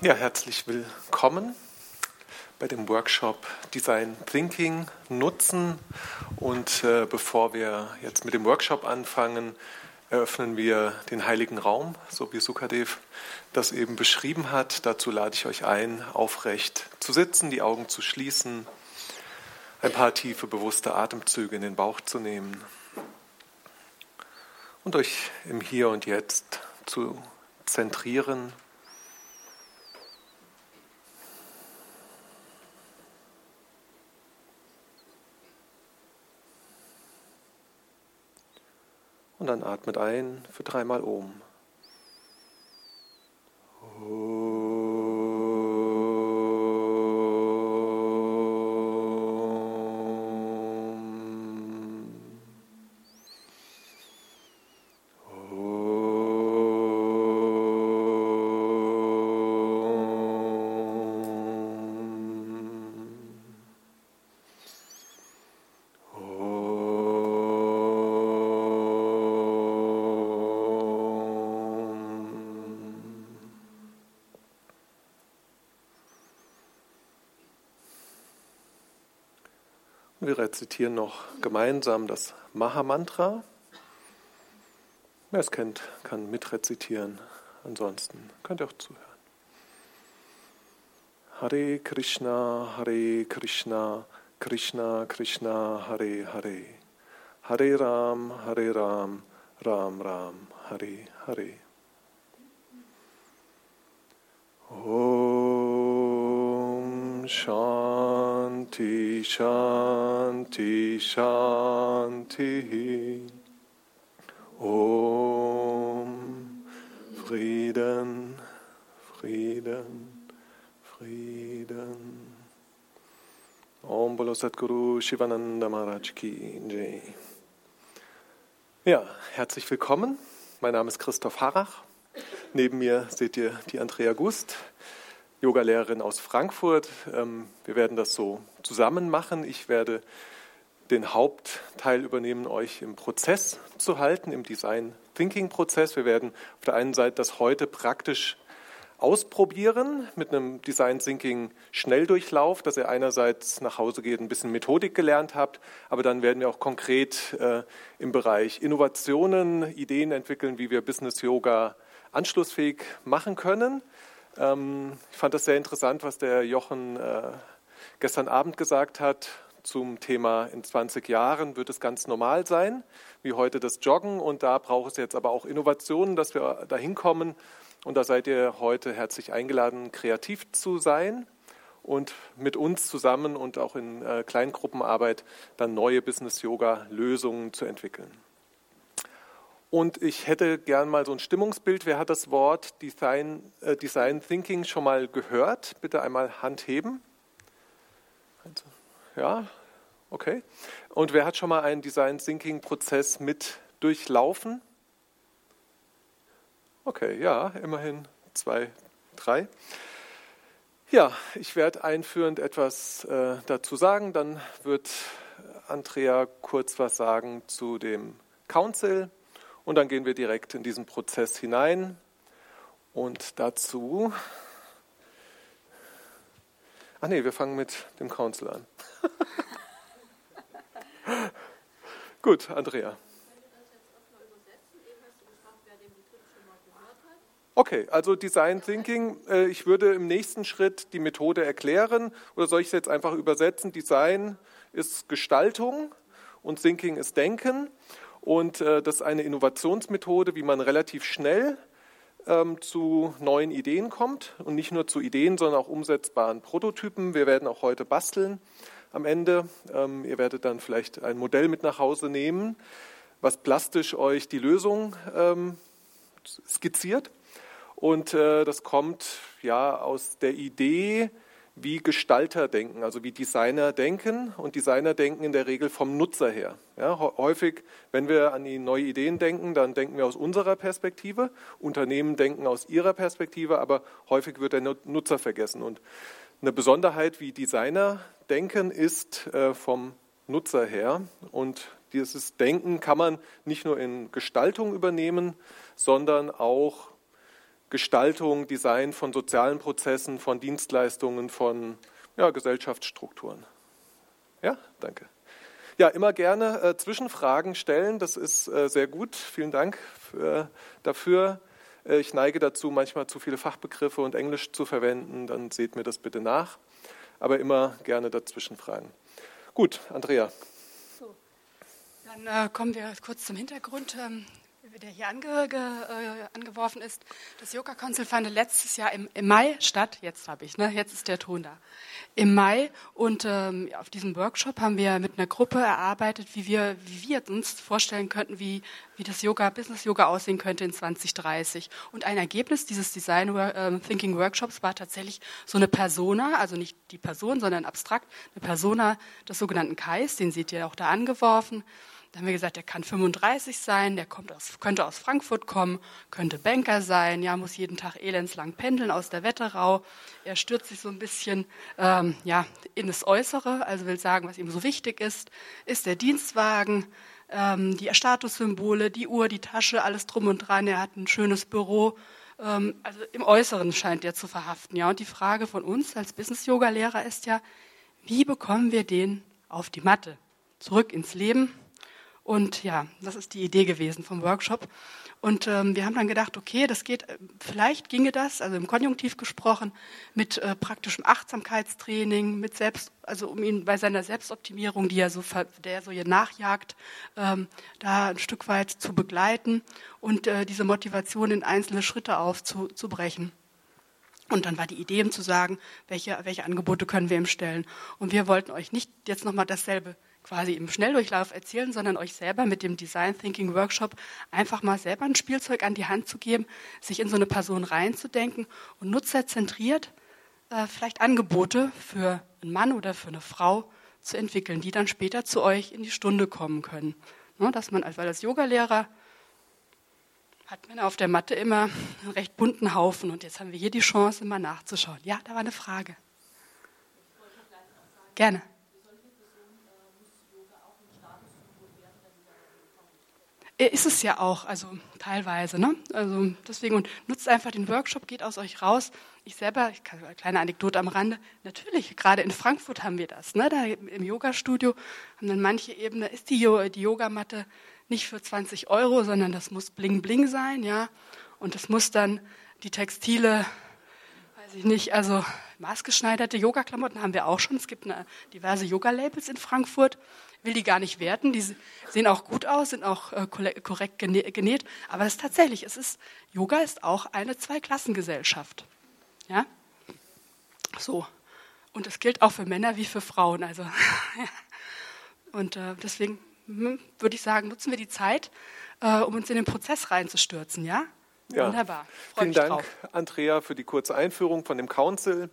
Ja, herzlich willkommen bei dem Workshop Design Thinking Nutzen. Und äh, bevor wir jetzt mit dem Workshop anfangen, eröffnen wir den heiligen Raum, so wie Sukadev das eben beschrieben hat. Dazu lade ich euch ein, aufrecht zu sitzen, die Augen zu schließen, ein paar tiefe, bewusste Atemzüge in den Bauch zu nehmen und euch im Hier und Jetzt zu zentrieren. Dann atmet ein für dreimal um. Wir rezitieren noch gemeinsam das Maha-Mantra. Wer es kennt, kann mitrezitieren. Ansonsten könnt ihr auch zuhören. Hare Krishna, Hare Krishna, Krishna Krishna, Hare Hare. Hare Ram, Hare Ram, Ram Ram, Hare Hare. Om Shanti Shanti Shanti Om Frieden Frieden Frieden Om Bolo Satguru Shivananda Maharaj Ki Jai. Ja, herzlich willkommen. Mein Name ist Christoph Harrach. Neben mir seht ihr die Andrea Gust, Yogalehrerin aus Frankfurt. Ähm, wir werden das so zusammen machen. Ich werde den Hauptteil übernehmen, euch im Prozess zu halten, im Design Thinking Prozess. Wir werden auf der einen Seite das heute praktisch ausprobieren mit einem Design Thinking Schnelldurchlauf, dass ihr einerseits nach Hause geht, ein bisschen Methodik gelernt habt, aber dann werden wir auch konkret äh, im Bereich Innovationen Ideen entwickeln, wie wir Business Yoga anschlussfähig machen können. Ähm, ich fand das sehr interessant, was der Jochen äh, gestern Abend gesagt hat zum Thema in 20 Jahren wird es ganz normal sein, wie heute das Joggen. Und da braucht es jetzt aber auch Innovationen, dass wir dahin kommen. Und da seid ihr heute herzlich eingeladen, kreativ zu sein und mit uns zusammen und auch in äh, Kleingruppenarbeit dann neue Business-Yoga-Lösungen zu entwickeln. Und ich hätte gern mal so ein Stimmungsbild. Wer hat das Wort Design, äh, Design Thinking schon mal gehört? Bitte einmal Hand heben. Ja, okay. Und wer hat schon mal einen Design Thinking Prozess mit durchlaufen? Okay, ja, immerhin zwei, drei. Ja, ich werde einführend etwas äh, dazu sagen. Dann wird Andrea kurz was sagen zu dem Council und dann gehen wir direkt in diesen Prozess hinein. Und dazu. Ach nee, wir fangen mit dem Council an. Gut, Andrea. Okay, also Design Thinking. Äh, ich würde im nächsten Schritt die Methode erklären oder soll ich es jetzt einfach übersetzen? Design ist Gestaltung und Thinking ist Denken. Und äh, das ist eine Innovationsmethode, wie man relativ schnell ähm, zu neuen Ideen kommt und nicht nur zu Ideen, sondern auch umsetzbaren Prototypen. Wir werden auch heute basteln am Ende. Ähm, ihr werdet dann vielleicht ein Modell mit nach Hause nehmen, was plastisch euch die Lösung ähm, skizziert. Und äh, das kommt ja aus der Idee, wie Gestalter denken, also wie Designer denken. Und Designer denken in der Regel vom Nutzer her. Ja, häufig, wenn wir an die neue Ideen denken, dann denken wir aus unserer Perspektive. Unternehmen denken aus ihrer Perspektive, aber häufig wird der Nutzer vergessen. Und eine Besonderheit, wie Designer denken, ist äh, vom Nutzer her. Und dieses Denken kann man nicht nur in Gestaltung übernehmen, sondern auch Gestaltung, Design von sozialen Prozessen, von Dienstleistungen, von ja, Gesellschaftsstrukturen. Ja, danke. Ja, immer gerne äh, Zwischenfragen stellen. Das ist äh, sehr gut. Vielen Dank für, dafür. Äh, ich neige dazu, manchmal zu viele Fachbegriffe und Englisch zu verwenden. Dann seht mir das bitte nach. Aber immer gerne dazwischen fragen. Gut, Andrea. So, dann äh, kommen wir kurz zum Hintergrund. Ähm, der hier ange, ge, äh, angeworfen ist. Das Yoga Council fand letztes Jahr im, im Mai statt. Jetzt habe ich, ne? Jetzt ist der Ton da. Im Mai und ähm, auf diesem Workshop haben wir mit einer Gruppe erarbeitet, wie wir, wie wir uns vorstellen könnten, wie, wie das Yoga, Business Yoga aussehen könnte in 2030. Und ein Ergebnis dieses Design äh, Thinking Workshops war tatsächlich so eine Persona, also nicht die Person, sondern abstrakt, eine Persona des sogenannten Kais, den seht ihr auch da angeworfen. Da haben wir gesagt, der kann 35 sein, der kommt aus, könnte aus Frankfurt kommen, könnte Banker sein, ja, muss jeden Tag elendslang pendeln aus der Wetterau. Er stürzt sich so ein bisschen ähm, ja, in das Äußere, also will sagen, was ihm so wichtig ist, ist der Dienstwagen, ähm, die Statussymbole, die Uhr, die Tasche, alles drum und dran. Er hat ein schönes Büro. Ähm, also im Äußeren scheint er zu verhaften. Ja, und die Frage von uns als Business-Yoga-Lehrer ist ja, wie bekommen wir den auf die Matte, zurück ins Leben? Und ja, das ist die Idee gewesen vom Workshop. Und ähm, wir haben dann gedacht, okay, das geht, äh, vielleicht ginge das, also im Konjunktiv gesprochen, mit äh, praktischem Achtsamkeitstraining, mit Selbst, also um ihn bei seiner Selbstoptimierung, die er so, der er so hier nachjagt, ähm, da ein Stück weit zu begleiten und äh, diese Motivation in einzelne Schritte aufzubrechen. Und dann war die Idee, ihm zu sagen, welche, welche Angebote können wir ihm stellen. Und wir wollten euch nicht jetzt nochmal dasselbe quasi im Schnelldurchlauf erzählen, sondern euch selber mit dem Design Thinking Workshop einfach mal selber ein Spielzeug an die Hand zu geben, sich in so eine Person reinzudenken und nutzerzentriert äh, vielleicht Angebote für einen Mann oder für eine Frau zu entwickeln, die dann später zu euch in die Stunde kommen können. Ne, dass man, weil als Yogalehrer hat man auf der Matte immer einen recht bunten Haufen und jetzt haben wir hier die Chance, mal nachzuschauen. Ja, da war eine Frage. Gerne. Ist es ja auch, also teilweise. Ne? Also deswegen und nutzt einfach den Workshop, geht aus euch raus. Ich selber, ich kann, eine kleine Anekdote am Rande, natürlich, gerade in Frankfurt haben wir das. Ne? Da im Yoga-Studio haben dann manche Ebene, ist die, die Yogamatte nicht für 20 Euro, sondern das muss bling bling sein, ja. Und das muss dann die Textile, weiß ich nicht, also maßgeschneiderte Yoga-Klamotten haben wir auch schon. Es gibt eine, diverse Yoga-Labels in Frankfurt will die gar nicht werten. Die sehen auch gut aus, sind auch äh, korrekt genäht. Aber es ist tatsächlich, es ist, Yoga ist auch eine Zweiklassengesellschaft. Ja? So. Und das gilt auch für Männer wie für Frauen. Also, Und äh, deswegen hm, würde ich sagen, nutzen wir die Zeit, äh, um uns in den Prozess reinzustürzen. Ja? Ja. Wunderbar. Freu Vielen Dank, drauf. Andrea, für die kurze Einführung von dem Council.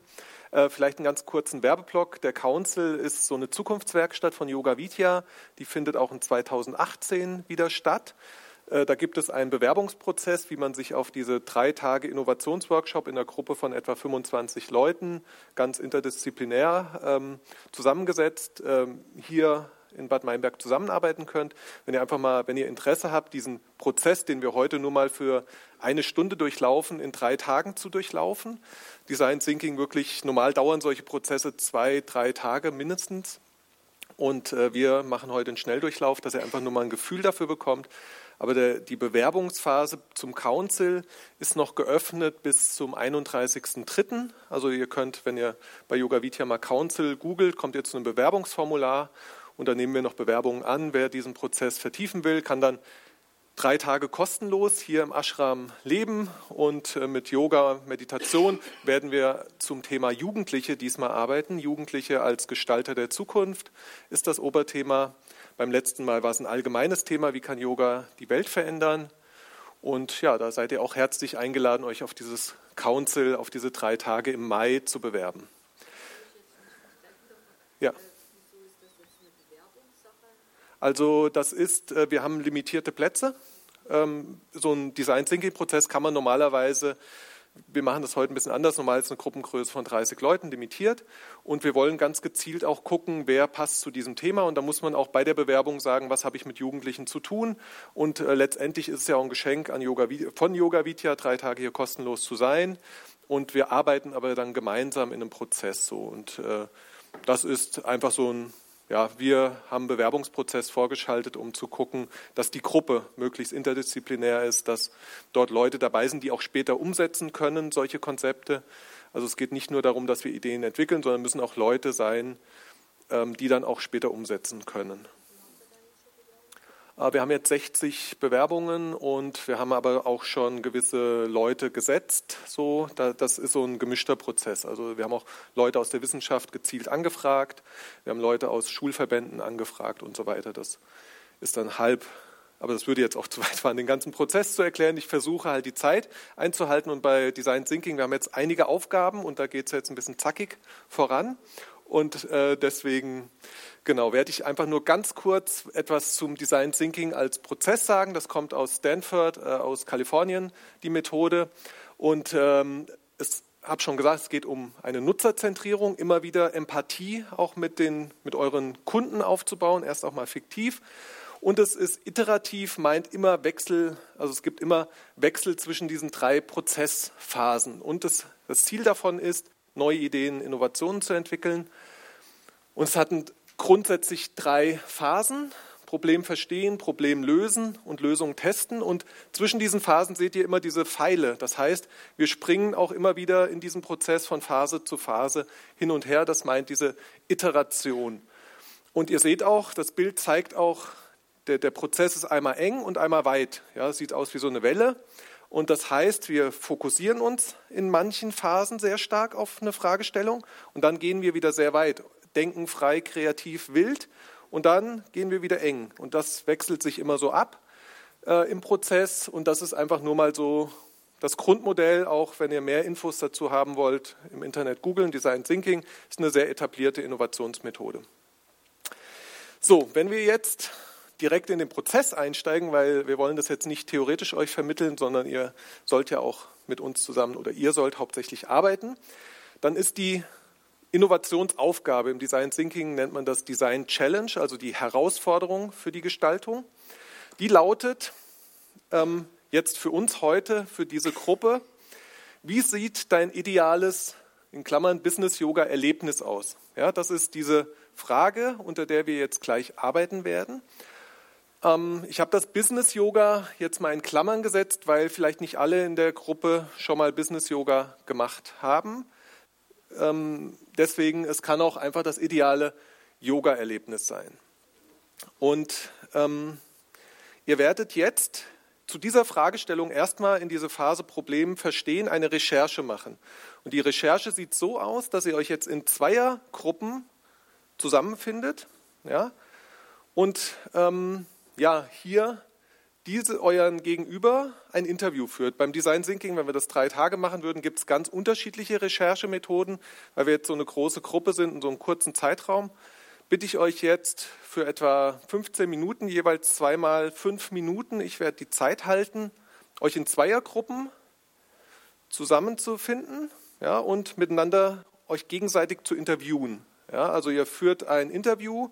Äh, vielleicht einen ganz kurzen Werbeblock. Der Council ist so eine Zukunftswerkstatt von Yoga Vidya. Die findet auch in 2018 wieder statt. Äh, da gibt es einen Bewerbungsprozess, wie man sich auf diese drei Tage Innovationsworkshop in einer Gruppe von etwa 25 Leuten, ganz interdisziplinär ähm, zusammengesetzt, ähm, hier in Bad Meinberg zusammenarbeiten könnt. Wenn ihr einfach mal, wenn ihr Interesse habt, diesen Prozess, den wir heute nur mal für eine Stunde durchlaufen, in drei Tagen zu durchlaufen. Design Thinking wirklich, normal dauern solche Prozesse zwei, drei Tage mindestens. Und äh, wir machen heute einen Schnelldurchlauf, dass ihr einfach nur mal ein Gefühl dafür bekommt. Aber der, die Bewerbungsphase zum Council ist noch geöffnet bis zum 31.03. Also ihr könnt, wenn ihr bei Yoga Vidya mal Council googelt, kommt ihr zu einem Bewerbungsformular und dann nehmen wir noch Bewerbungen an. Wer diesen Prozess vertiefen will, kann dann drei Tage kostenlos hier im Ashram leben und äh, mit Yoga, Meditation werden wir zum Thema Jugendliche diesmal arbeiten. Jugendliche als Gestalter der Zukunft ist das Oberthema. Beim letzten Mal war es ein allgemeines Thema, wie kann Yoga die Welt verändern. Und ja, da seid ihr auch herzlich eingeladen, euch auf dieses Council, auf diese drei Tage im Mai zu bewerben. Ja. Also das ist, äh, wir haben limitierte Plätze. Ähm, so ein Design Thinking Prozess kann man normalerweise wir machen das heute ein bisschen anders. Normal ist eine Gruppengröße von 30 Leuten limitiert. Und wir wollen ganz gezielt auch gucken, wer passt zu diesem Thema. Und da muss man auch bei der Bewerbung sagen, was habe ich mit Jugendlichen zu tun. Und äh, letztendlich ist es ja auch ein Geschenk an Yoga, von Yoga Vidya, drei Tage hier kostenlos zu sein. Und wir arbeiten aber dann gemeinsam in einem Prozess so. Und äh, das ist einfach so ein ja, wir haben Bewerbungsprozess vorgeschaltet, um zu gucken, dass die Gruppe möglichst interdisziplinär ist, dass dort Leute dabei sind, die auch später umsetzen können, solche Konzepte. Also es geht nicht nur darum, dass wir Ideen entwickeln, sondern müssen auch Leute sein, ähm, die dann auch später umsetzen können. Äh, wir haben jetzt 60 Bewerbungen und wir haben aber auch schon gewisse Leute gesetzt. So, das ist so ein gemischter Prozess. Also wir haben auch Leute aus der Wissenschaft gezielt angefragt, wir haben Leute aus Schulverbänden angefragt und so weiter. Das ist dann halb, aber das würde jetzt auch zu weit fahren, den ganzen Prozess zu erklären. Ich versuche halt die Zeit einzuhalten und bei Design Thinking, wir haben jetzt einige Aufgaben und da geht es jetzt ein bisschen zackig voran und äh, deswegen Genau, werde ich einfach nur ganz kurz etwas zum Design Thinking als Prozess sagen. Das kommt aus Stanford, äh, aus Kalifornien, die Methode. Und ähm, es habe schon gesagt, es geht um eine Nutzerzentrierung, immer wieder Empathie auch mit, den, mit euren Kunden aufzubauen, erst auch mal fiktiv. Und es ist iterativ, meint immer Wechsel, also es gibt immer Wechsel zwischen diesen drei Prozessphasen. Und das, das Ziel davon ist, neue Ideen, Innovationen zu entwickeln. Und es hat ein grundsätzlich drei Phasen. Problem verstehen, Problem lösen und Lösung testen. Und zwischen diesen Phasen seht ihr immer diese Pfeile. Das heißt, wir springen auch immer wieder in diesem Prozess von Phase zu Phase hin und her. Das meint diese Iteration. Und ihr seht auch, das Bild zeigt auch, der, der Prozess ist einmal eng und einmal weit. Ja, sieht aus wie so eine Welle. Und das heißt, wir fokussieren uns in manchen Phasen sehr stark auf eine Fragestellung und dann gehen wir wieder sehr weit denken frei, kreativ, wild und dann gehen wir wieder eng. Und das wechselt sich immer so ab äh, im Prozess und das ist einfach nur mal so das Grundmodell, auch wenn ihr mehr Infos dazu haben wollt, im Internet googeln, Design Thinking ist eine sehr etablierte Innovationsmethode. So, wenn wir jetzt direkt in den Prozess einsteigen, weil wir wollen das jetzt nicht theoretisch euch vermitteln, sondern ihr sollt ja auch mit uns zusammen oder ihr sollt hauptsächlich arbeiten, dann ist die Innovationsaufgabe. Im Design Thinking nennt man das Design Challenge, also die Herausforderung für die Gestaltung. Die lautet ähm, jetzt für uns heute, für diese Gruppe, wie sieht dein ideales, in Klammern, Business-Yoga-Erlebnis aus? Ja, das ist diese Frage, unter der wir jetzt gleich arbeiten werden. Ähm, ich habe das Business-Yoga jetzt mal in Klammern gesetzt, weil vielleicht nicht alle in der Gruppe schon mal Business-Yoga gemacht haben. Ähm, deswegen, es kann auch einfach das ideale Yoga-Erlebnis sein. Und ähm, ihr werdet jetzt zu dieser Fragestellung erstmal in diese Phase Problem verstehen, eine Recherche machen. Und die Recherche sieht so aus, dass ihr euch jetzt in Zweiergruppen zusammenfindet. Ja? Und ähm, ja, hier diese euren Gegenüber ein Interview führt. Beim Design Thinking, wenn wir das drei Tage machen würden, gibt es ganz unterschiedliche Recherchemethoden, weil wir jetzt so eine große Gruppe sind in so einem kurzen Zeitraum. Bitte ich euch jetzt für etwa 15 Minuten, jeweils zweimal fünf Minuten, ich werde die Zeit halten, euch in Zweiergruppen zusammenzufinden ja, und miteinander euch gegenseitig zu interviewen. Ja, also ihr führt ein Interview,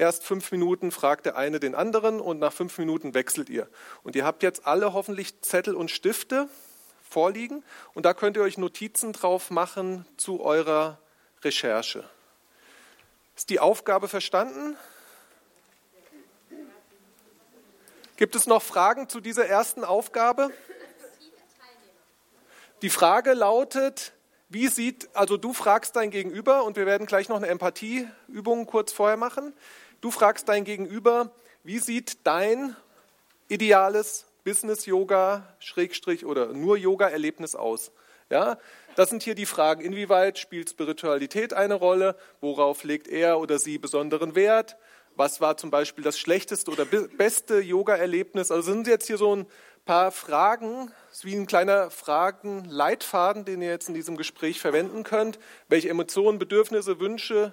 Erst fünf Minuten fragt der eine den anderen und nach fünf Minuten wechselt ihr. Und ihr habt jetzt alle hoffentlich Zettel und Stifte vorliegen und da könnt ihr euch Notizen drauf machen zu eurer Recherche. Ist die Aufgabe verstanden? Gibt es noch Fragen zu dieser ersten Aufgabe? Die Frage lautet, wie sieht, also du fragst dein Gegenüber und wir werden gleich noch eine Empathieübung kurz vorher machen. Du fragst dein Gegenüber, wie sieht dein ideales Business-Yoga, Schrägstrich oder nur Yoga-Erlebnis aus? Ja, das sind hier die Fragen. Inwieweit spielt Spiritualität eine Rolle? Worauf legt er oder sie besonderen Wert? Was war zum Beispiel das schlechteste oder beste Yoga-Erlebnis? Also sind jetzt hier so ein paar Fragen, wie ein kleiner Fragenleitfaden, den ihr jetzt in diesem Gespräch verwenden könnt. Welche Emotionen, Bedürfnisse, Wünsche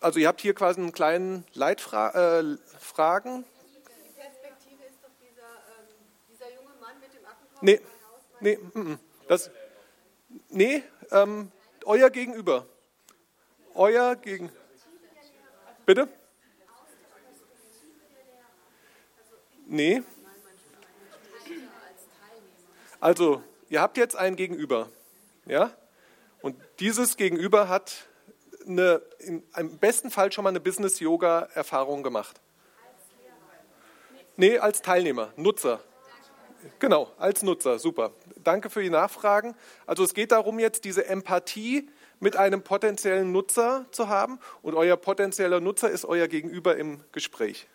also ihr habt hier quasi einen kleinen Leitfragen. Äh, Die Perspektive ist doch dieser, ähm, dieser junge Mann mit dem Ackenkopf. Nee. Nee, das, nee ähm, euer Gegenüber. Euer Gegen. Bitte? Nee. Also, ihr habt jetzt ein Gegenüber. Ja? Und dieses Gegenüber hat eine, im besten Fall schon mal eine Business-Yoga-Erfahrung gemacht. Nee, als Teilnehmer, Nutzer. Genau, als Nutzer, super. Danke für die Nachfragen. Also es geht darum, jetzt diese Empathie mit einem potenziellen Nutzer zu haben und euer potenzieller Nutzer ist euer Gegenüber im Gespräch.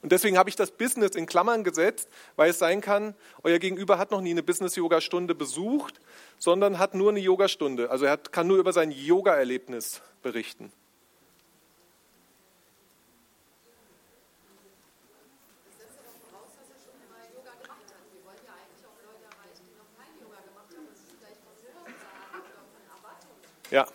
Und deswegen habe ich das Business in Klammern gesetzt, weil es sein kann, euer Gegenüber hat noch nie eine Business-Yoga-Stunde besucht, sondern hat nur eine Yoga-Stunde. Also er hat, kann nur über sein Yoga-Erlebnis berichten. Ja,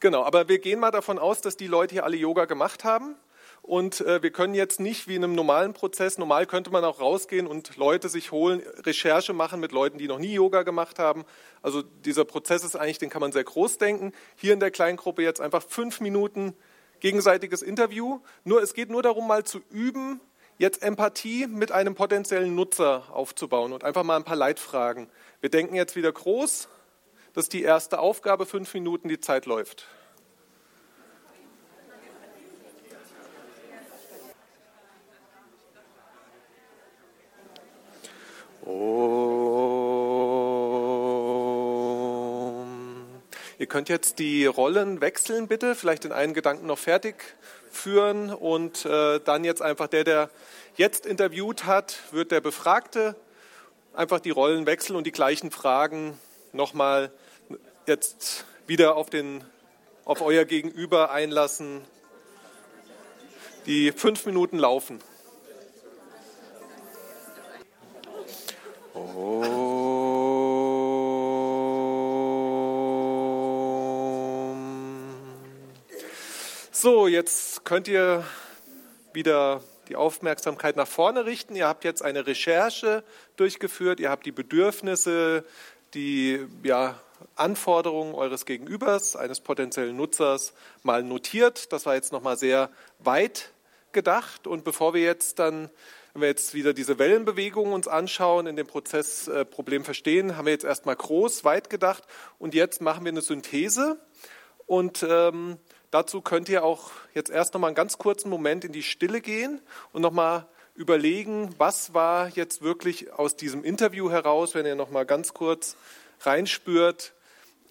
genau. Aber wir gehen mal davon aus, dass die Leute hier alle Yoga gemacht haben. Und äh, wir können jetzt nicht wie in einem normalen Prozess, normal könnte man auch rausgehen und Leute sich holen, Recherche machen mit Leuten, die noch nie Yoga gemacht haben. Also dieser Prozess ist eigentlich, den kann man sehr groß denken. Hier in der Kleingruppe jetzt einfach fünf Minuten gegenseitiges Interview. Nur es geht nur darum, mal zu üben, jetzt Empathie mit einem potenziellen Nutzer aufzubauen und einfach mal ein paar Leitfragen. Wir denken jetzt wieder groß, das ist die erste Aufgabe, fünf Minuten, die Zeit läuft. Ihr könnt jetzt die Rollen wechseln, bitte, vielleicht den einen Gedanken noch fertig führen und äh, dann jetzt einfach der, der jetzt interviewt hat, wird der Befragte einfach die Rollen wechseln und die gleichen Fragen nochmal jetzt wieder auf, den, auf euer Gegenüber einlassen. Die fünf Minuten laufen. So, jetzt könnt ihr wieder die Aufmerksamkeit nach vorne richten. Ihr habt jetzt eine Recherche durchgeführt, ihr habt die Bedürfnisse, die ja, Anforderungen eures Gegenübers, eines potenziellen Nutzers, mal notiert. Das war jetzt nochmal sehr weit gedacht. Und bevor wir jetzt dann, wenn wir jetzt wieder diese Wellenbewegungen uns anschauen, in dem Prozess äh, Problem verstehen, haben wir jetzt erstmal groß, weit gedacht. Und jetzt machen wir eine Synthese. Und ähm, dazu könnt ihr auch jetzt erst nochmal einen ganz kurzen Moment in die Stille gehen und nochmal überlegen, was war jetzt wirklich aus diesem Interview heraus, wenn ihr nochmal ganz kurz reinspürt,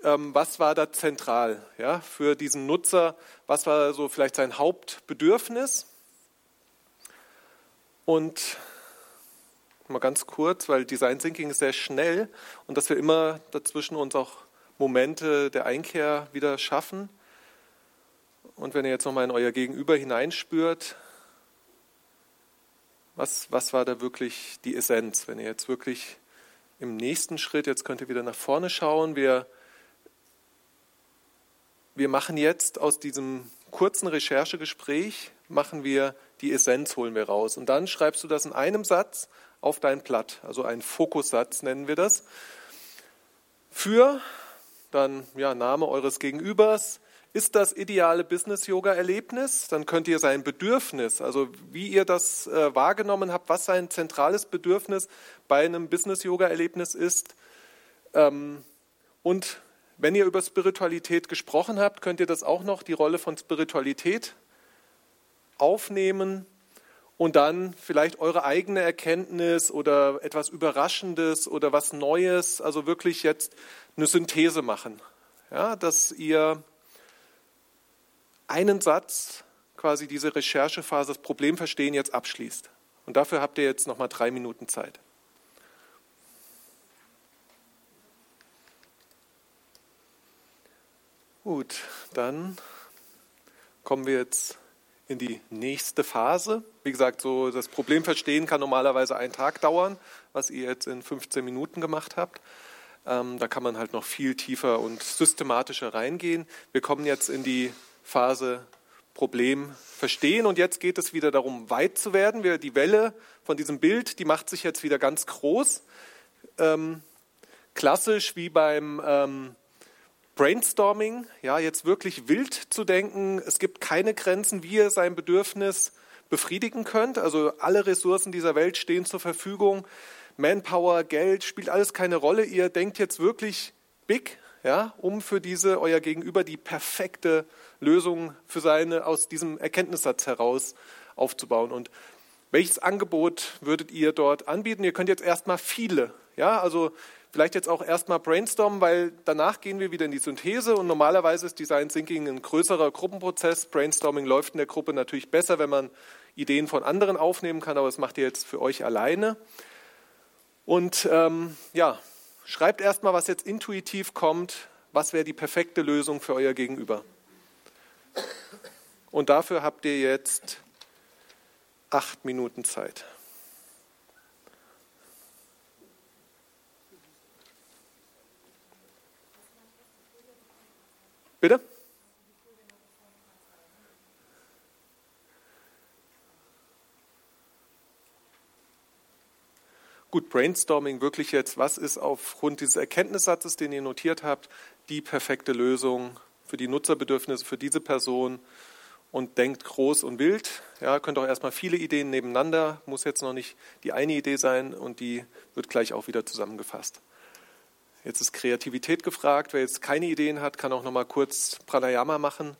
ähm, was war da zentral ja, für diesen Nutzer, was war so vielleicht sein Hauptbedürfnis. Und mal ganz kurz, weil Design Thinking ist sehr schnell und dass wir immer dazwischen uns auch Momente der Einkehr wieder schaffen. Und wenn ihr jetzt nochmal in euer Gegenüber hineinspürt, was, was war da wirklich die Essenz? Wenn ihr jetzt wirklich im nächsten Schritt, jetzt könnt ihr wieder nach vorne schauen, wir, wir machen jetzt aus diesem kurzen Recherchegespräch, machen wir die Essenz, holen wir raus. Und dann schreibst du das in einem Satz auf dein Blatt, also einen Fokussatz nennen wir das. Für dann ja, Name eures Gegenübers, ist das ideale Business-Yoga-Erlebnis? Dann könnt ihr sein Bedürfnis, also wie ihr das äh, wahrgenommen habt, was sein zentrales Bedürfnis bei einem Business-Yoga-Erlebnis ist. Ähm, und wenn ihr über Spiritualität gesprochen habt, könnt ihr das auch noch, die Rolle von Spiritualität aufnehmen und dann vielleicht eure eigene Erkenntnis oder etwas Überraschendes oder was Neues, also wirklich jetzt eine Synthese machen. Ja, dass ihr einen Satz quasi diese Recherchephase, das Problem verstehen, jetzt abschließt. Und dafür habt ihr jetzt nochmal drei Minuten Zeit. Gut, dann kommen wir jetzt in die nächste Phase. Wie gesagt, so das Problem verstehen kann normalerweise einen Tag dauern, was ihr jetzt in 15 Minuten gemacht habt. Ähm, da kann man halt noch viel tiefer und systematischer reingehen. Wir kommen jetzt in die Phase Problem verstehen. Und jetzt geht es wieder darum, weit zu werden. Wir, die Welle von diesem Bild, die macht sich jetzt wieder ganz groß. Ähm, klassisch wie beim ähm, Brainstorming, ja, jetzt wirklich wild zu denken. Es gibt keine Grenzen, wie ihr sein Bedürfnis befriedigen könnt. Also alle Ressourcen dieser Welt stehen zur Verfügung. Manpower, Geld spielt alles keine Rolle. Ihr denkt jetzt wirklich big, ja, um für diese euer Gegenüber die perfekte Lösung für seine aus diesem Erkenntnissatz heraus aufzubauen. Und welches Angebot würdet ihr dort anbieten? Ihr könnt jetzt erstmal viele, ja, also vielleicht jetzt auch erstmal brainstormen, weil danach gehen wir wieder in die Synthese und normalerweise ist Design Thinking ein größerer Gruppenprozess. Brainstorming läuft in der Gruppe natürlich besser, wenn man Ideen von anderen aufnehmen kann, aber das macht ihr jetzt für euch alleine. Und ähm, ja, schreibt erstmal, was jetzt intuitiv kommt, was wäre die perfekte Lösung für euer Gegenüber. Und dafür habt ihr jetzt acht Minuten Zeit. Bitte? Gut, Brainstorming wirklich jetzt, was ist aufgrund dieses Erkenntnissatzes, den ihr notiert habt, die perfekte Lösung für die Nutzerbedürfnisse für diese Person und denkt groß und wild. Ja, könnt auch erstmal viele Ideen nebeneinander, muss jetzt noch nicht die eine Idee sein und die wird gleich auch wieder zusammengefasst. Jetzt ist Kreativität gefragt. Wer jetzt keine Ideen hat, kann auch noch mal kurz Pranayama machen,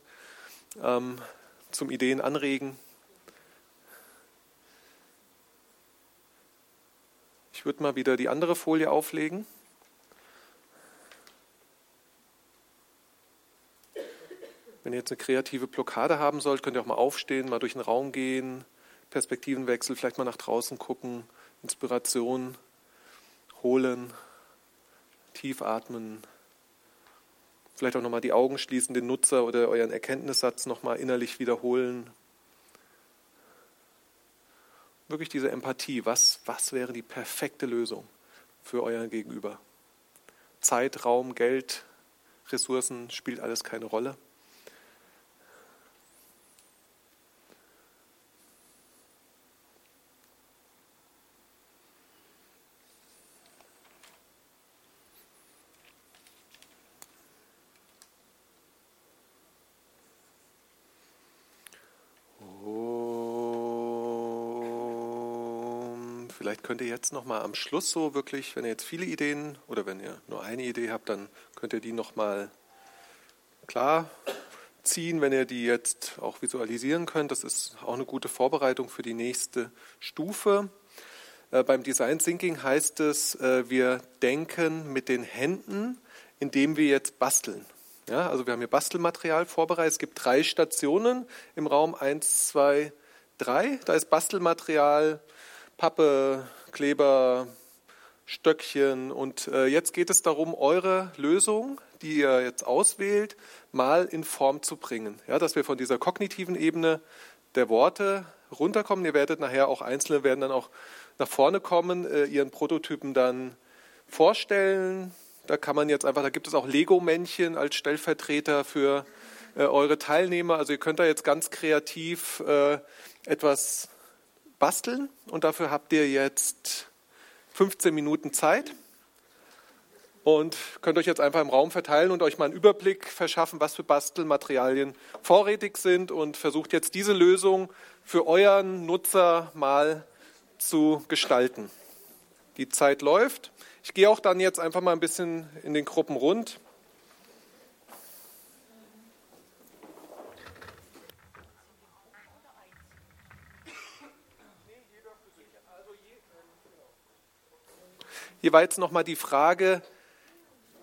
ähm, zum Ideen anregen. Ich würde mal wieder die andere Folie auflegen. Wenn ihr jetzt eine kreative Blockade haben sollt, könnt ihr auch mal aufstehen, mal durch den Raum gehen, Perspektivenwechsel, vielleicht mal nach draußen gucken, Inspiration holen, tief atmen, vielleicht auch nochmal die Augen schließen, den Nutzer oder euren Erkenntnissatz nochmal innerlich wiederholen wirklich diese Empathie. Was, was wäre die perfekte Lösung für euer Gegenüber? Zeit, Raum, Geld, Ressourcen spielt alles keine Rolle. Vielleicht könnt ihr jetzt noch mal am Schluss so wirklich, wenn ihr jetzt viele Ideen oder wenn ihr nur eine Idee habt, dann könnt ihr die noch mal klar ziehen, wenn ihr die jetzt auch visualisieren könnt. Das ist auch eine gute Vorbereitung für die nächste Stufe. Äh, beim Design Thinking heißt es, äh, wir denken mit den Händen, indem wir jetzt basteln. Ja, also wir haben hier Bastelmaterial vorbereitet. Es gibt drei Stationen im Raum 1, 2, 3. Da ist Bastelmaterial Pappe, Kleber, Stöckchen. Und äh, jetzt geht es darum, eure Lösung, die ihr jetzt auswählt, mal in Form zu bringen. Ja, dass wir von dieser kognitiven Ebene der Worte runterkommen. Ihr werdet nachher auch Einzelne werden dann auch nach vorne kommen, äh, ihren Prototypen dann vorstellen. Da kann man jetzt einfach, da gibt es auch Lego-Männchen als Stellvertreter für äh, eure Teilnehmer. Also ihr könnt da jetzt ganz kreativ äh, etwas basteln und dafür habt ihr jetzt 15 Minuten Zeit und könnt euch jetzt einfach im Raum verteilen und euch mal einen Überblick verschaffen, was für Bastelmaterialien vorrätig sind und versucht jetzt diese Lösung für euren Nutzer mal zu gestalten. Die Zeit läuft. Ich gehe auch dann jetzt einfach mal ein bisschen in den Gruppen rund. Hier war jetzt nochmal die Frage,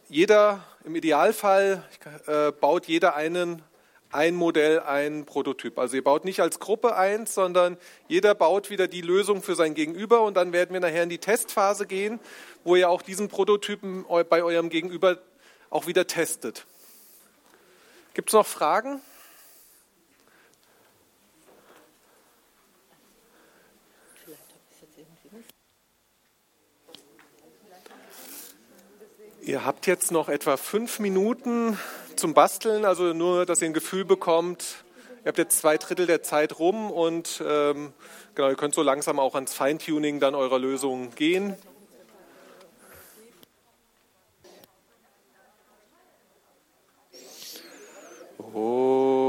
jeder, im Idealfall äh, baut jeder einen, ein Modell, ein Prototyp. Also ihr baut nicht als Gruppe eins, sondern jeder baut wieder die Lösung für sein Gegenüber und dann werden wir nachher in die Testphase gehen, wo ihr auch diesen Prototypen bei eurem Gegenüber auch wieder testet. Gibt es noch Fragen? Ihr habt jetzt noch etwa fünf Minuten zum Basteln, also nur, dass ihr ein Gefühl bekommt, Ihr habt jetzt zwei Drittel der Zeit rum und ähm, genau, ihr könnt so langsam auch ans Feintuning dann eurer Lösung gehen. Om.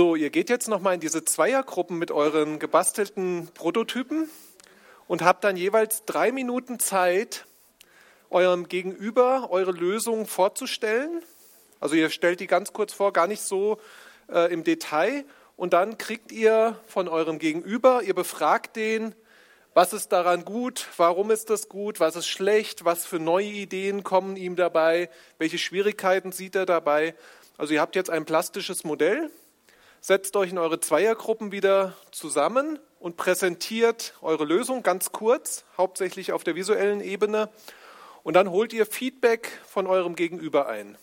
So, ihr geht jetzt nochmal in diese Zweiergruppen mit euren gebastelten Prototypen und habt dann jeweils drei Minuten Zeit, eurem Gegenüber eure Lösung vorzustellen. Also ihr stellt die ganz kurz vor, gar nicht so äh, im Detail. Und dann kriegt ihr von eurem Gegenüber, ihr befragt den, was ist daran gut, warum ist das gut, was ist schlecht, was für neue Ideen kommen ihm dabei, welche Schwierigkeiten sieht er dabei. Also ihr habt jetzt ein plastisches Modell, setzt euch in eure Zweiergruppen wieder zusammen und präsentiert eure Lösung ganz kurz, hauptsächlich auf der visuellen Ebene. Und dann holt ihr Feedback von eurem Gegenüber ein.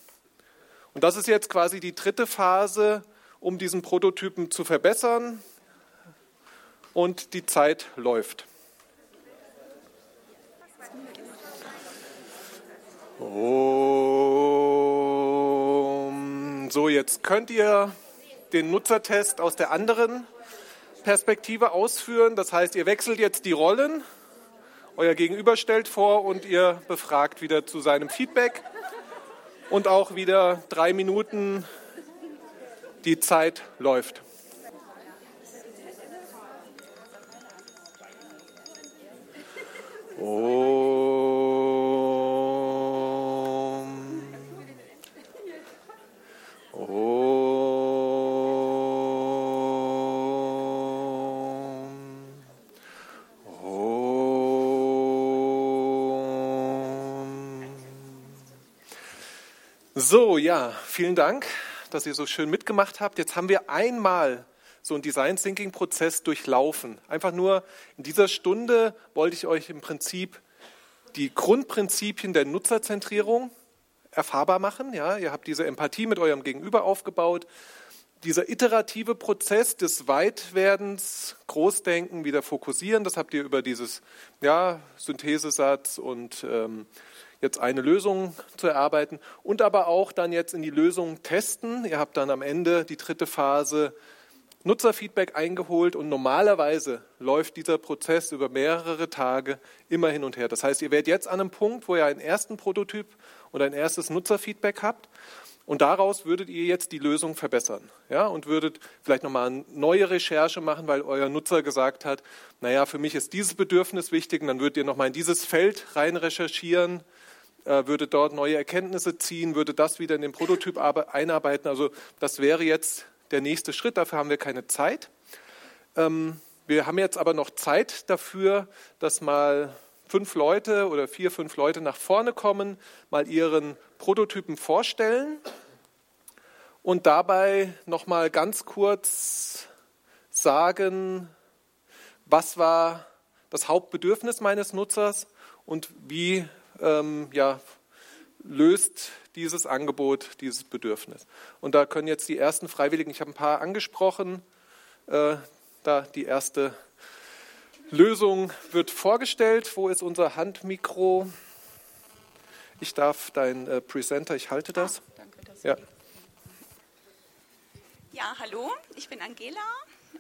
Und das ist jetzt quasi die dritte Phase um diesen Prototypen zu verbessern. Und die Zeit läuft. So, jetzt könnt ihr den Nutzertest aus der anderen Perspektive ausführen. Das heißt, ihr wechselt jetzt die Rollen. Euer Gegenüber stellt vor und ihr befragt wieder zu seinem Feedback. Und auch wieder drei Minuten die Zeit läuft. Om. Om. So, ja, vielen Dank dass ihr so schön mitgemacht habt. Jetzt haben wir einmal so einen Design Thinking Prozess durchlaufen. Einfach nur in dieser Stunde wollte ich euch im Prinzip die Grundprinzipien der Nutzerzentrierung erfahrbar machen. Ja, ihr habt diese Empathie mit eurem Gegenüber aufgebaut. Dieser iterative Prozess des Weitwerdens, Großdenken, wieder fokussieren, das habt ihr über dieses ja, Synthesesatz und ähm, jetzt eine Lösung zu erarbeiten und aber auch dann jetzt in die Lösung testen. Ihr habt dann am Ende die dritte Phase Nutzerfeedback eingeholt und normalerweise läuft dieser Prozess über mehrere Tage immer hin und her. Das heißt, ihr werdet jetzt an einem Punkt, wo ihr einen ersten Prototyp und ein erstes Nutzerfeedback habt und daraus würdet ihr jetzt die Lösung verbessern. Ja, und würdet vielleicht nochmal eine neue Recherche machen, weil euer Nutzer gesagt hat, naja, für mich ist dieses Bedürfnis wichtig und dann würdet ihr nochmal in dieses Feld rein recherchieren, äh, würde dort neue Erkenntnisse ziehen, würde das wieder in den Prototyp einarbeiten. Also das wäre jetzt der nächste Schritt, dafür haben wir keine Zeit. Ähm, wir haben jetzt aber noch Zeit dafür, dass mal fünf Leute oder vier, fünf Leute nach vorne kommen, mal ihren Prototypen vorstellen und dabei noch mal ganz kurz sagen, was war das Hauptbedürfnis meines Nutzers und wie ähm, ja, löst dieses Angebot dieses Bedürfnis. Und da können jetzt die ersten Freiwilligen, ich habe ein paar angesprochen, äh, da die erste Lösung wird vorgestellt. Wo ist unser Handmikro? Ich darf dein äh, Presenter, ich halte das. Ah, danke, das ja. ja, hallo, ich bin Angela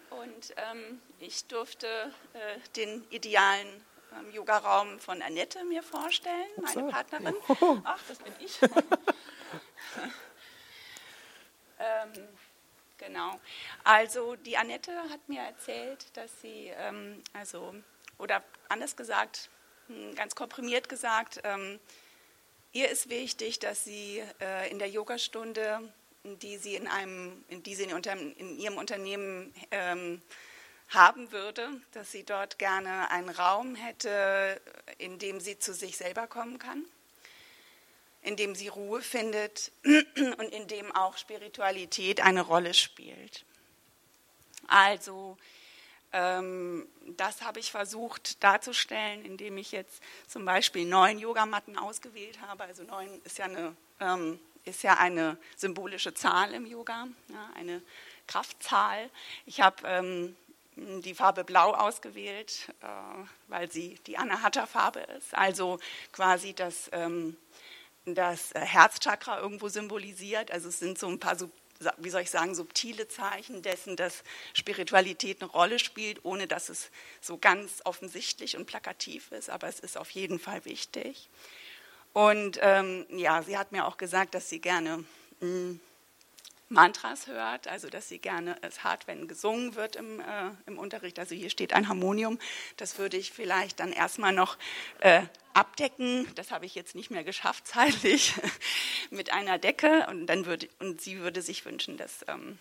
und ähm, ich durfte äh, den idealen ähm, Yoga-Raum von Annette mir vorstellen, meine Partnerin. Ach, das bin ich. ähm, genau. Also die Annette hat mir erzählt, dass sie, ähm, also, oder anders gesagt, hm, ganz komprimiert gesagt, ähm, ihr ist wichtig, dass sie äh, in der Yogastunde, die sie in einem, in die sie in, in ihrem Unternehmen ähm, haben würde, dass sie dort gerne einen Raum hätte, in dem sie zu sich selber kommen kann, in dem sie Ruhe findet und in dem auch Spiritualität eine Rolle spielt. Also ähm, das habe ich versucht darzustellen, indem ich jetzt zum Beispiel neun Yogamatten ausgewählt habe. Also neun ist ja eine, ähm, ist ja eine symbolische Zahl im Yoga, ja, eine Kraftzahl. Ich habe ähm, die Farbe Blau ausgewählt, äh, weil sie die Anahata-Farbe ist. Also quasi das, ähm, das Herzchakra irgendwo symbolisiert. Also es sind so ein paar, wie soll ich sagen, subtile Zeichen dessen, dass Spiritualität eine Rolle spielt, ohne dass es so ganz offensichtlich und plakativ ist. Aber es ist auf jeden Fall wichtig. Und ähm, ja, sie hat mir auch gesagt, dass sie gerne mh, hm, Mantras hört, also dass sie gerne es hat, wenn gesungen wird im, äh, im Unterricht. Also hier steht ein Harmonium. Das würde ich vielleicht dann erstmal noch äh, abdecken. Das habe ich jetzt nicht mehr geschafft zeitlich mit einer Decke. Und dann würde und sie würde sich wünschen, dass ähm,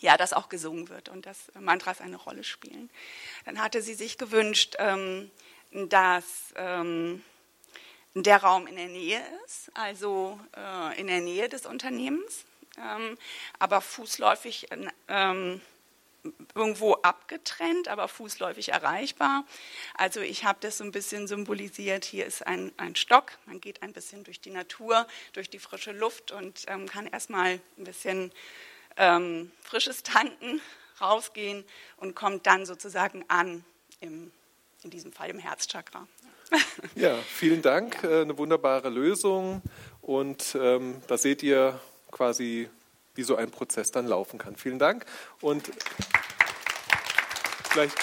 ja, das auch gesungen wird und dass Mantras eine Rolle spielen. Dann hatte sie sich gewünscht, ähm, dass ähm, der Raum in der Nähe ist, also äh, in der Nähe des Unternehmens aber fußläufig ähm, irgendwo abgetrennt, aber fußläufig erreichbar. Also ich habe das so ein bisschen symbolisiert. Hier ist ein, ein Stock, man geht ein bisschen durch die Natur, durch die frische Luft und ähm, kann erstmal ein bisschen ähm, frisches tanken, rausgehen und kommt dann sozusagen an, im, in diesem Fall im Herzchakra. Ja, vielen Dank. Ja. Äh, eine wunderbare Lösung. Und ähm, da seht ihr, quasi, wie so ein Prozess dann laufen kann. Vielen Dank. Und vielleicht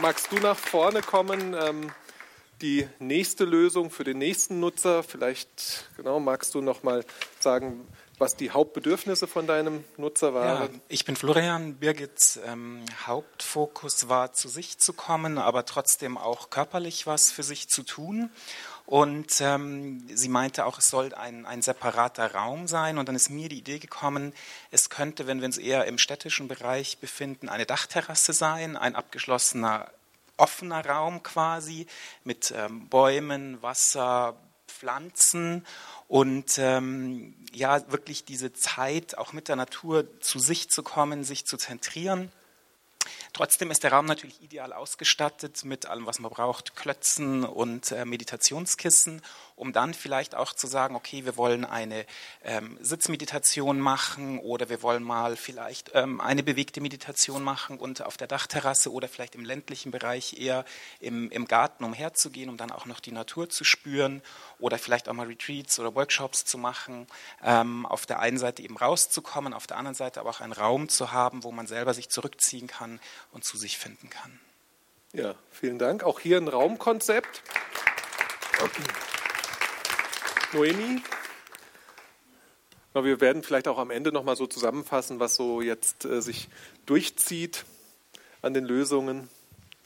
magst du nach vorne kommen. Ähm, die nächste Lösung für den nächsten Nutzer. Vielleicht genau magst du noch mal sagen, was die Hauptbedürfnisse von deinem Nutzer waren. Ja, ich bin Florian. Birgits ähm, Hauptfokus war, zu sich zu kommen, aber trotzdem auch körperlich was für sich zu tun. Und ähm, sie meinte auch, es soll ein, ein separater Raum sein. Und dann ist mir die Idee gekommen, es könnte, wenn wir uns eher im städtischen Bereich befinden, eine Dachterrasse sein, ein abgeschlossener, offener Raum quasi mit ähm, Bäumen, Wasser, Pflanzen und ähm, ja, wirklich diese Zeit auch mit der Natur zu sich zu kommen, sich zu zentrieren. Trotzdem ist der Raum natürlich ideal ausgestattet mit allem, was man braucht, Klötzen und äh, Meditationskissen, um dann vielleicht auch zu sagen, okay, wir wollen eine ähm, Sitzmeditation machen oder wir wollen mal vielleicht ähm, eine bewegte Meditation machen und auf der Dachterrasse oder vielleicht im ländlichen Bereich eher im, im Garten umherzugehen, um dann auch noch die Natur zu spüren oder vielleicht auch mal Retreats oder Workshops zu machen, ähm, auf der einen Seite eben rauszukommen, auf der anderen Seite aber auch einen Raum zu haben, wo man selber sich zurückziehen kann und zu sich finden kann. Ja, vielen Dank. Auch hier ein Raumkonzept. Noemi? Wir werden vielleicht auch am Ende nochmal so zusammenfassen, was so jetzt äh, sich durchzieht an den Lösungen.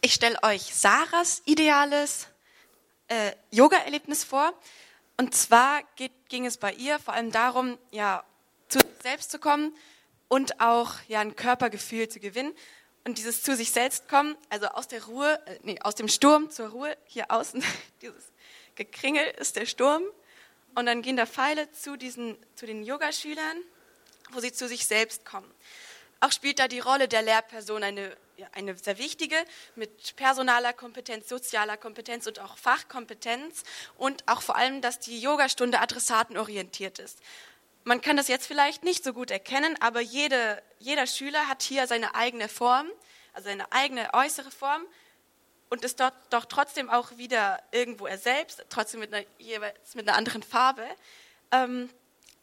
Ich stelle euch Sarahs ideales äh, Yoga-Erlebnis vor. Und zwar geht, ging es bei ihr vor allem darum, ja, zu sich selbst zu kommen und auch ja, ein Körpergefühl zu gewinnen. Und dieses zu sich selbst kommen, also aus der Ruhe, äh, nee, aus dem Sturm zur Ruhe, hier außen, dieses Gekringel ist der Sturm. Und dann gehen da Pfeile zu, diesen, zu den Yogaschülern, wo sie zu sich selbst kommen. Auch spielt da die Rolle der Lehrperson eine, ja, eine sehr wichtige mit personaler Kompetenz, sozialer Kompetenz und auch Fachkompetenz und auch vor allem, dass die Yogastunde adressatenorientiert ist. Man kann das jetzt vielleicht nicht so gut erkennen, aber jede, jeder Schüler hat hier seine eigene Form, also seine eigene äußere Form und ist dort doch trotzdem auch wieder irgendwo er selbst, trotzdem mit einer, jeweils mit einer anderen Farbe. Ähm,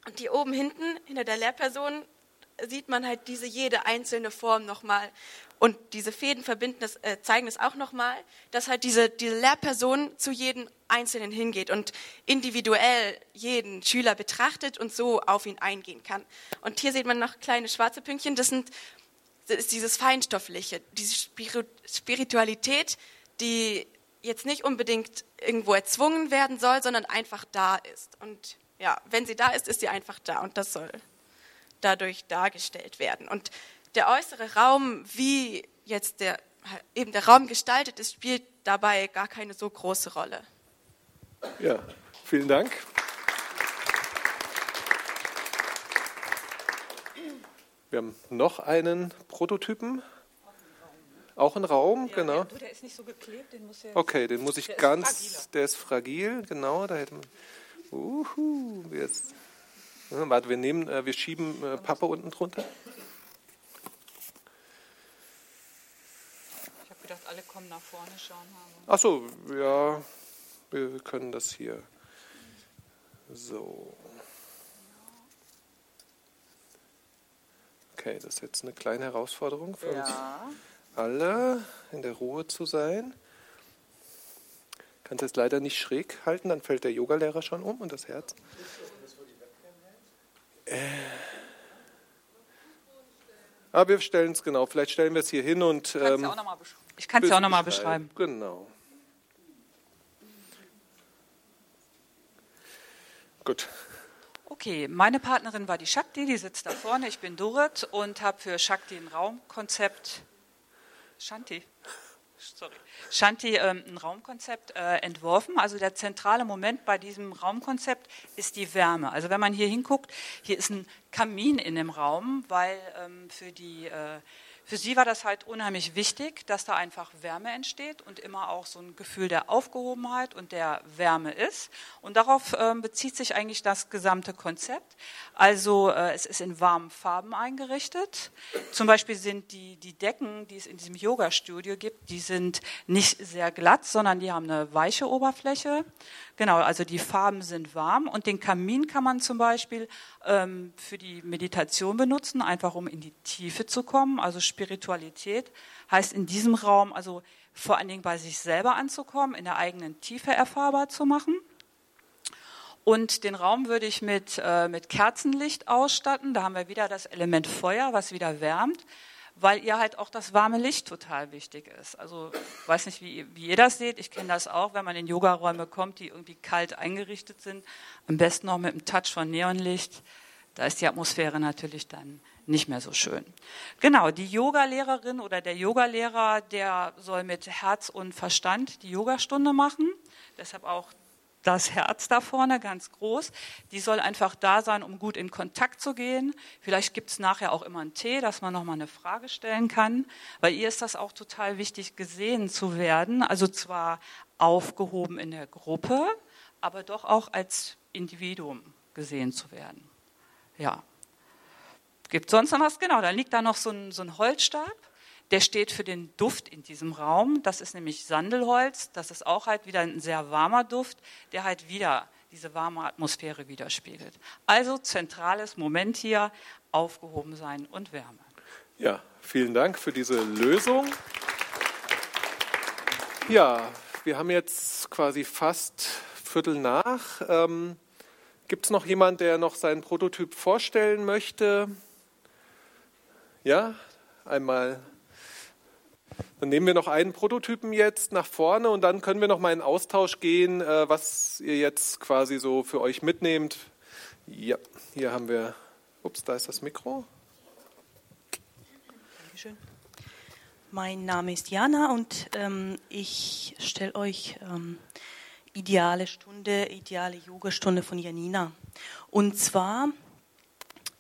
und hier oben hinten, hinter der Lehrperson, sieht man halt diese jede einzelne Form nochmal. Und diese Fäden verbinden das, äh, zeigen es auch nochmal, dass halt diese, diese Lehrperson zu jedem Einzelnen hingeht und individuell jeden Schüler betrachtet und so auf ihn eingehen kann. Und hier sieht man noch kleine schwarze Pünktchen, das, sind, das ist dieses Feinstoffliche, diese Spiritualität, die jetzt nicht unbedingt irgendwo erzwungen werden soll, sondern einfach da ist. Und ja, wenn sie da ist, ist sie einfach da und das soll dadurch dargestellt werden. Und der äußere Raum, wie jetzt der, eben der Raum gestaltet ist, spielt dabei gar keine so große Rolle. Ja, vielen Dank. Wir haben noch einen Prototypen. Auch ein Raum, ja, genau. Der, der, ist nicht so geklebt, den muss ja Okay, den muss ich der ganz. Ist der ist fragil, genau. Da hätten wir. Uhu, jetzt. Warte, wir nehmen, äh, wir schieben äh, Pappe unten drunter. alle kommen nach vorne schauen. Ach so, ja, wir können das hier. So. Okay, das ist jetzt eine kleine Herausforderung für uns Ja. alle, in der Ruhe zu sein. Kannst jetzt leider nicht schräg halten, dann fällt der Yogalehrer schon um und das Herz. Äh. Aber wir stellen es genau. Vielleicht stellen wir es hier hin und. Ähm, ich kann es ja auch nochmal beschreiben. Genau. Gut. Okay, meine Partnerin war die Shakti, die sitzt da vorne. Ich bin Dorit und habe für Shakti ein Raumkonzept. Shanti. Sorry. Shanti ähm, ein Raumkonzept äh, entworfen. Also der zentrale Moment bei diesem Raumkonzept ist die Wärme. Also wenn man hier hinguckt, hier ist ein Kamin in dem Raum, weil ähm, für die äh, für sie war das halt unheimlich wichtig, dass da einfach Wärme entsteht und immer auch so ein Gefühl der Aufgehobenheit und der Wärme ist. Und darauf ähm, bezieht sich eigentlich das gesamte Konzept. Also äh, es ist in warmen Farben eingerichtet. Zum Beispiel sind die, die Decken, die es in diesem Yoga-Studio gibt, die sind nicht sehr glatt, sondern die haben eine weiche Oberfläche. Genau, also die Farben sind warm und den Kamin kann man zum Beispiel ähm, für die Meditation benutzen, einfach um in die Tiefe zu kommen. Also Spiritualität heißt in diesem Raum also vor allen Dingen bei sich selber anzukommen, in der eigenen Tiefe erfahrbar zu machen. Und den Raum würde ich mit, äh, mit Kerzenlicht ausstatten. Da haben wir wieder das Element Feuer, was wieder wärmt, weil ihr halt auch das warme Licht total wichtig ist. Also weiß nicht, wie, wie ihr das seht. Ich kenne das auch, wenn man in Yogaräume kommt, die irgendwie kalt eingerichtet sind. Am besten noch mit einem Touch von Neonlicht. Da ist die Atmosphäre natürlich dann nicht mehr so schön. Genau, die Yogalehrerin oder der Yogalehrer, der soll mit Herz und Verstand die Yogastunde machen. Deshalb auch das Herz da vorne ganz groß. Die soll einfach da sein, um gut in Kontakt zu gehen. Vielleicht gibt es nachher auch immer einen Tee, dass man nochmal eine Frage stellen kann. Bei ihr ist das auch total wichtig, gesehen zu werden. Also zwar aufgehoben in der Gruppe, aber doch auch als Individuum gesehen zu werden. Ja. Gibt sonst noch was? Genau, da liegt da noch so ein, so ein Holzstab. Der steht für den Duft in diesem Raum. Das ist nämlich Sandelholz. Das ist auch halt wieder ein sehr warmer Duft, der halt wieder diese warme Atmosphäre widerspiegelt. Also zentrales Moment hier, aufgehoben sein und Wärme. Ja, vielen Dank für diese Lösung. Ja, wir haben jetzt quasi fast Viertel nach. Ähm, Gibt es noch jemand, der noch seinen Prototyp vorstellen möchte? Ja, einmal. Dann nehmen wir noch einen Prototypen jetzt nach vorne und dann können wir noch mal in Austausch gehen, äh, was ihr jetzt quasi so für euch mitnehmt. Ja, hier haben wir. Ups, da ist das Mikro. Dankeschön. Mein Name ist Jana und ähm, ich stelle euch ähm, ideale Stunde, ideale Yogastunde von Janina. Und zwar,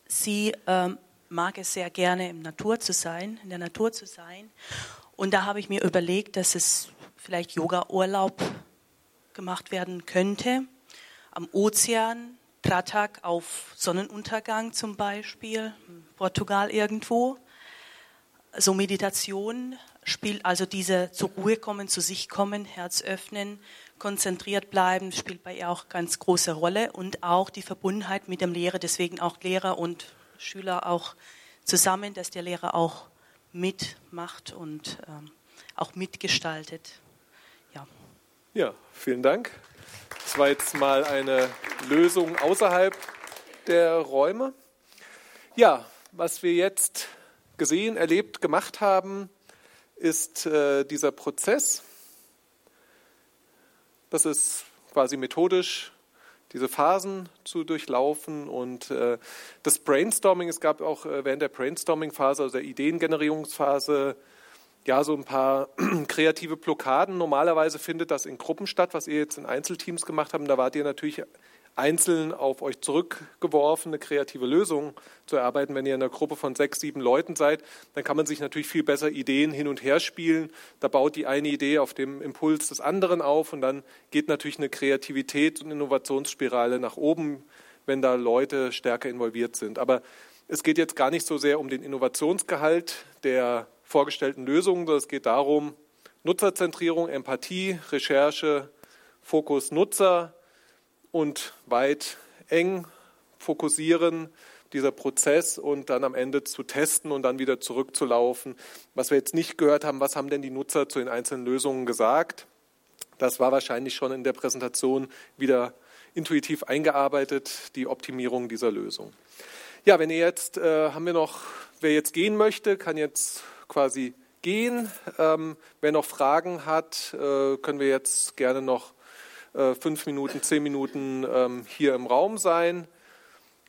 sie ähm, mag es sehr gerne im Natur zu sein, in der Natur zu sein. Und da habe ich mir überlegt, dass es vielleicht Yoga-Urlaub gemacht werden könnte. Am Ozean, Pratak auf Sonnenuntergang zum Beispiel, in Portugal irgendwo. So Meditation spielt also diese zur Ruhe kommen, zu sich kommen, Herz öffnen, konzentriert bleiben, spielt bei ihr auch ganz große Rolle und auch die Verbundenheit mit dem Lehrer, deswegen auch Lehrer und Schüler auch zusammen, dass der Lehrer auch mitmacht und ähm, auch mitgestaltet. Ja. Ja, vielen Dank. Das war jetzt mal eine Lösung außerhalb der Räume. Ja, was wir jetzt gesehen, erlebt, gemacht haben, ist äh, dieser Prozess. Das ist quasi methodisch diese Phasen zu durchlaufen und äh, das Brainstorming, es gab auch äh, während der Brainstorming-Phase, also der Ideengenerierungsphase, ja, so ein paar kreative Blockaden. Normalerweise findet das in Gruppen statt, was ihr jetzt in Einzelteams gemacht habt. Da wart ihr natürlich einzeln auf euch zurückgeworfen, eine kreative Lösung zu erarbeiten. Wenn ihr in einer Gruppe von sechs, sieben Leuten seid, dann kann man sich natürlich viel besser Ideen hin und her spielen. Da baut die eine Idee auf dem Impuls des anderen auf und dann geht natürlich eine Kreativität und Innovationsspirale nach oben, wenn da Leute stärker involviert sind. Aber es geht jetzt gar nicht so sehr um den Innovationsgehalt der vorgestellten Lösungen, sondern es geht darum, Nutzerzentrierung, Empathie, Recherche, Fokus Nutzer und weit eng fokussieren, dieser Prozess und dann am Ende zu testen und dann wieder zurückzulaufen. Was wir jetzt nicht gehört haben, was haben denn die Nutzer zu den einzelnen Lösungen gesagt? Das war wahrscheinlich schon in der Präsentation wieder intuitiv eingearbeitet, die Optimierung dieser Lösung. Ja, wenn ihr jetzt, äh, haben wir noch, wer jetzt gehen möchte, kann jetzt quasi gehen. Ähm, wer noch Fragen hat, äh, können wir jetzt gerne noch äh, fünf Minuten, zehn Minuten ähm, hier im Raum sein.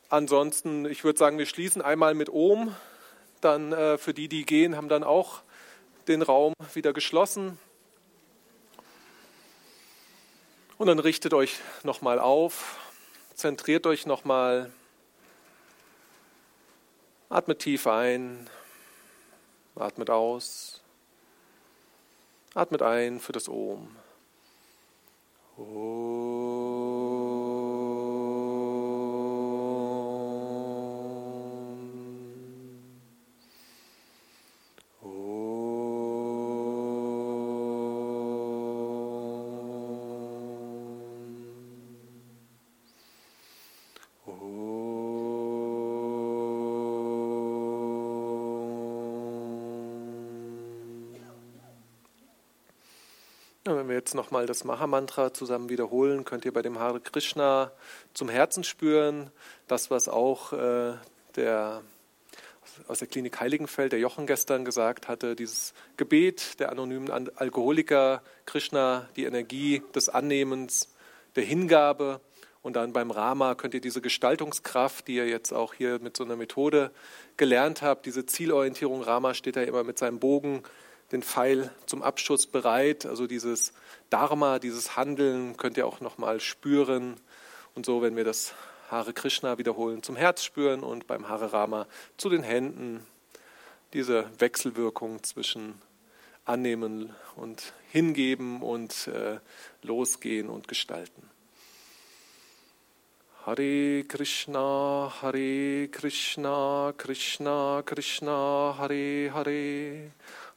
Ansonsten, ich würde sagen, wir schließen einmal mit Ohm. Dann äh, für die, die gehen, haben dann auch den Raum wieder geschlossen. Und dann richtet euch nochmal auf, zentriert euch nochmal, atmet tief ein, atmet aus, atmet ein für das Ohm. Om. Wenn wir jetzt nochmal das Maha-Mantra zusammen wiederholen, könnt ihr bei dem Hare Krishna zum Herzen spüren. Das, was auch äh, der aus der Klinik Heiligenfeld, der Jochen gestern gesagt hatte, dieses Gebet der anonymen Alkoholiker, Krishna, die Energie des Annehmens, der Hingabe. Und dann beim Rama könnt ihr diese Gestaltungskraft, die ihr jetzt auch hier mit so einer Methode gelernt habt, diese Zielorientierung, Rama steht da immer mit seinem Bogen den Pfeil zum Abschuss bereit. Also dieses Dharma, dieses Handeln könnt ihr auch nochmal spüren. Und so, wenn wir das Hare Krishna wiederholen, zum Herz spüren und beim Hare Rama zu den Händen. Diese Wechselwirkung zwischen Annehmen und Hingeben und äh, Losgehen und Gestalten. Hare Krishna, Hare Krishna, Krishna Krishna, Hare Hare.